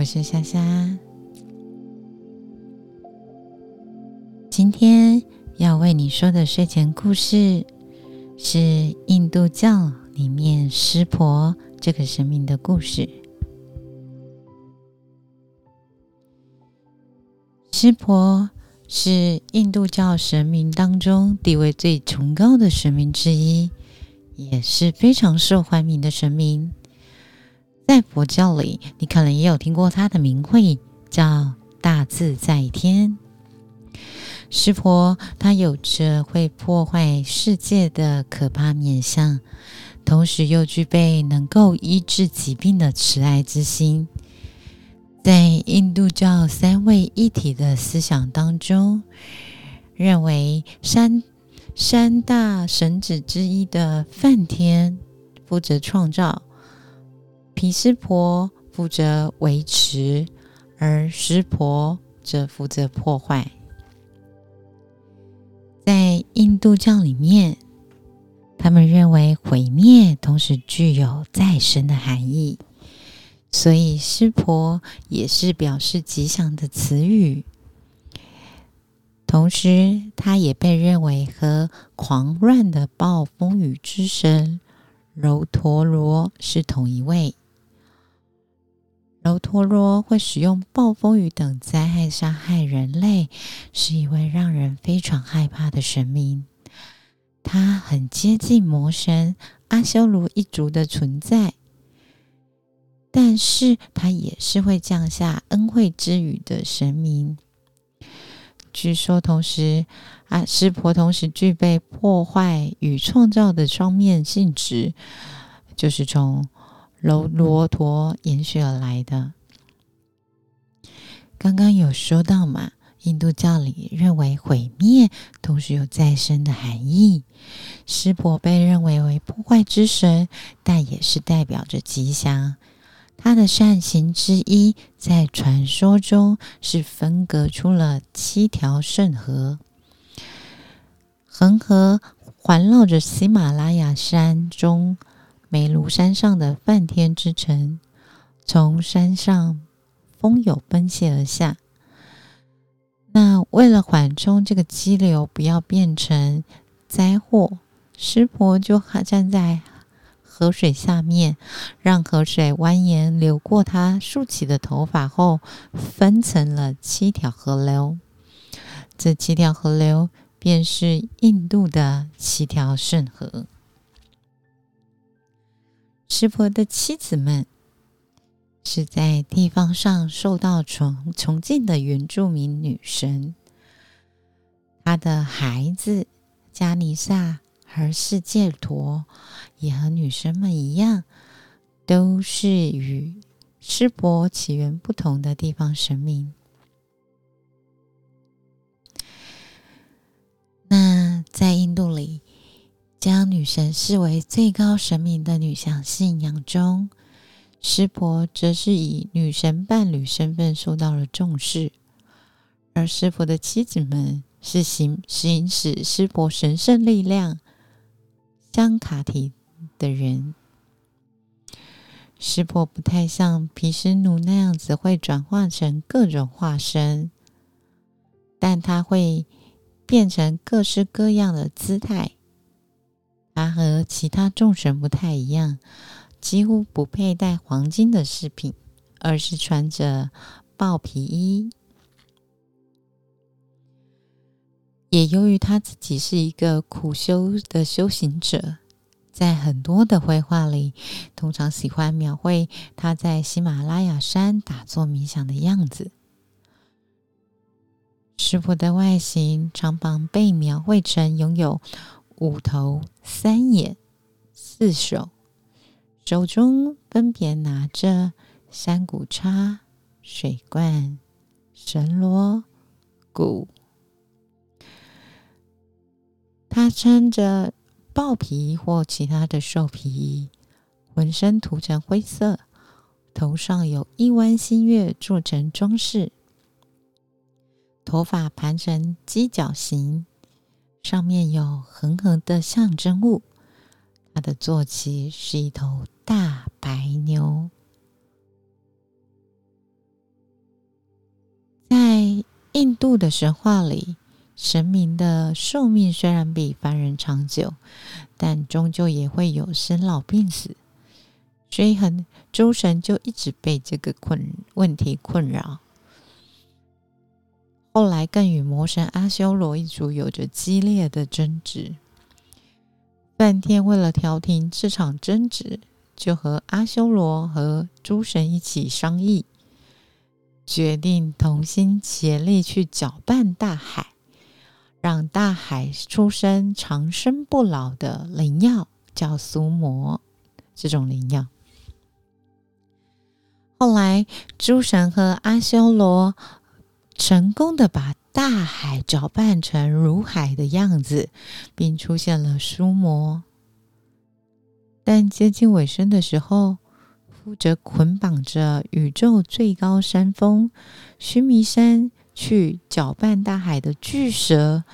我是夏夏。今天要为你说的睡前故事是印度教里面湿婆这个神明的故事。湿婆是印度教神明当中地位最崇高的神明之一，也是非常受欢迎的神明。在佛教里，你可能也有听过他的名讳，叫大自在天。湿婆他有着会破坏世界的可怕面相，同时又具备能够医治疾病的慈爱之心。在印度教三位一体的思想当中，认为三三大神子之一的梵天负责创造。毗湿婆负责维持，而湿婆则负责破坏。在印度教里面，他们认为毁灭同时具有再生的含义，所以湿婆也是表示吉祥的词语。同时，他也被认为和狂乱的暴风雨之神柔陀罗是同一位。陀罗会使用暴风雨等灾害杀害人类，是一位让人非常害怕的神明。他很接近魔神阿修罗一族的存在，但是他也是会降下恩惠之雨的神明。据说，同时阿湿婆同时具备破坏与创造的双面性质，就是从。楼罗陀延续而来的。刚刚有说到嘛，印度教里认为毁灭同时有再生的含义。湿婆被认为为破坏之神，但也是代表着吉祥。他的善行之一，在传说中是分隔出了七条圣河，恒河环绕着喜马拉雅山中。梅庐山上的梵天之城，从山上风涌奔泻而下。那为了缓冲这个激流，不要变成灾祸，湿婆就站在河水下面，让河水蜿蜒流过他竖起的头发后，分成了七条河流。这七条河流便是印度的七条圣河。湿婆的妻子们是在地方上受到崇崇敬的原住民女神。他的孩子加尼萨和世界陀也和女神们一样，都是与湿婆起源不同的地方神明。那在印度里。将女神视为最高神明的女相信仰中，湿婆则是以女神伴侣身份受到了重视。而湿婆的妻子们是行行使湿婆神圣力量香卡提的人。湿婆不太像毗湿奴那样子会转化成各种化身，但他会变成各式各样的姿态。他和其他众神不太一样，几乎不佩戴黄金的饰品，而是穿着豹皮衣。也由于他自己是一个苦修的修行者，在很多的绘画里，通常喜欢描绘他在喜马拉雅山打坐冥想的样子。师傅的外形常常被描绘成拥有。五头三眼四手，手中分别拿着山谷叉、水罐、神锣、鼓。他穿着豹皮或其他的兽皮衣，浑身涂成灰色，头上有一弯新月做成装饰，头发盘成犄角形。上面有横横的象征物，它的坐骑是一头大白牛。在印度的神话里，神明的寿命虽然比凡人长久，但终究也会有生老病死，所以很诸神就一直被这个困问题困扰。后来更与魔神阿修罗一族有着激烈的争执。梵天为了调停这场争执，就和阿修罗和诸神一起商议，决定同心协力去搅拌大海，让大海出生长生不老的灵药，叫苏魔。这种灵药，后来诸神和阿修罗。成功的把大海搅拌成如海的样子，并出现了书魔。但接近尾声的时候，负责捆绑着宇宙最高山峰须弥山去搅拌大海的巨蛇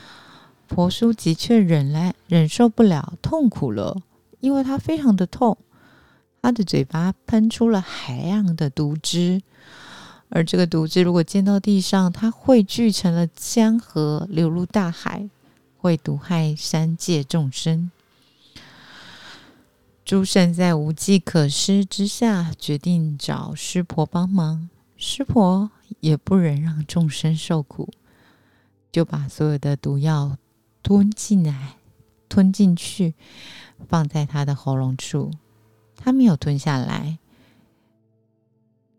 婆苏吉却忍耐忍受不了痛苦了，因为他非常的痛，他的嘴巴喷出了海洋的毒汁。而这个毒汁如果溅到地上，它汇聚成了江河，流入大海，会毒害三界众生。诸神在无计可施之下，决定找湿婆帮忙。湿婆也不忍让众生受苦，就把所有的毒药吞进来，吞进去，放在他的喉咙处。他没有吞下来。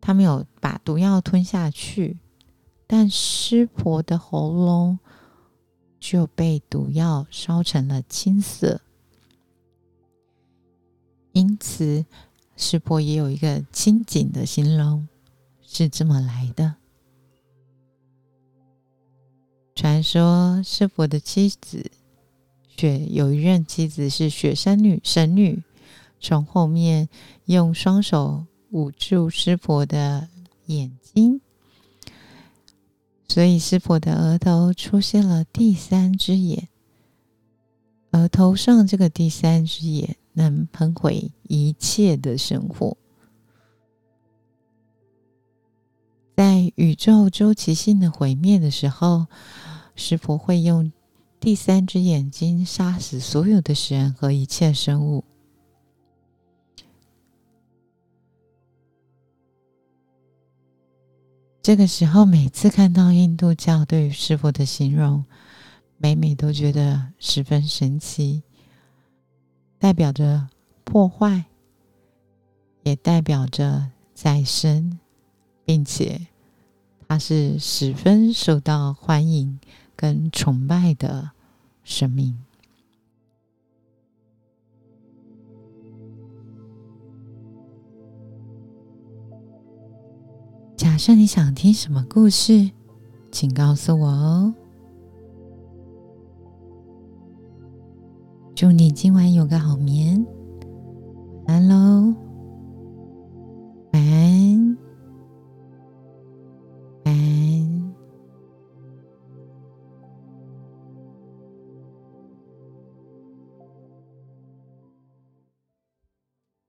他没有把毒药吞下去，但湿婆的喉咙就被毒药烧成了青色。因此，湿婆也有一个清净的形容，是这么来的。传说湿婆的妻子雪有一任妻子是雪山女神女，从后面用双手。捂住师婆的眼睛，所以师婆的额头出现了第三只眼。额头上这个第三只眼能喷毁一切的生活。在宇宙周期性的毁灭的时候，师婆会用第三只眼睛杀死所有的神和一切生物。这个时候，每次看到印度教对于师傅的形容，每每都觉得十分神奇，代表着破坏，也代表着再生，并且他是十分受到欢迎跟崇拜的生命。假设你想听什么故事，请告诉我哦。祝你今晚有个好眠，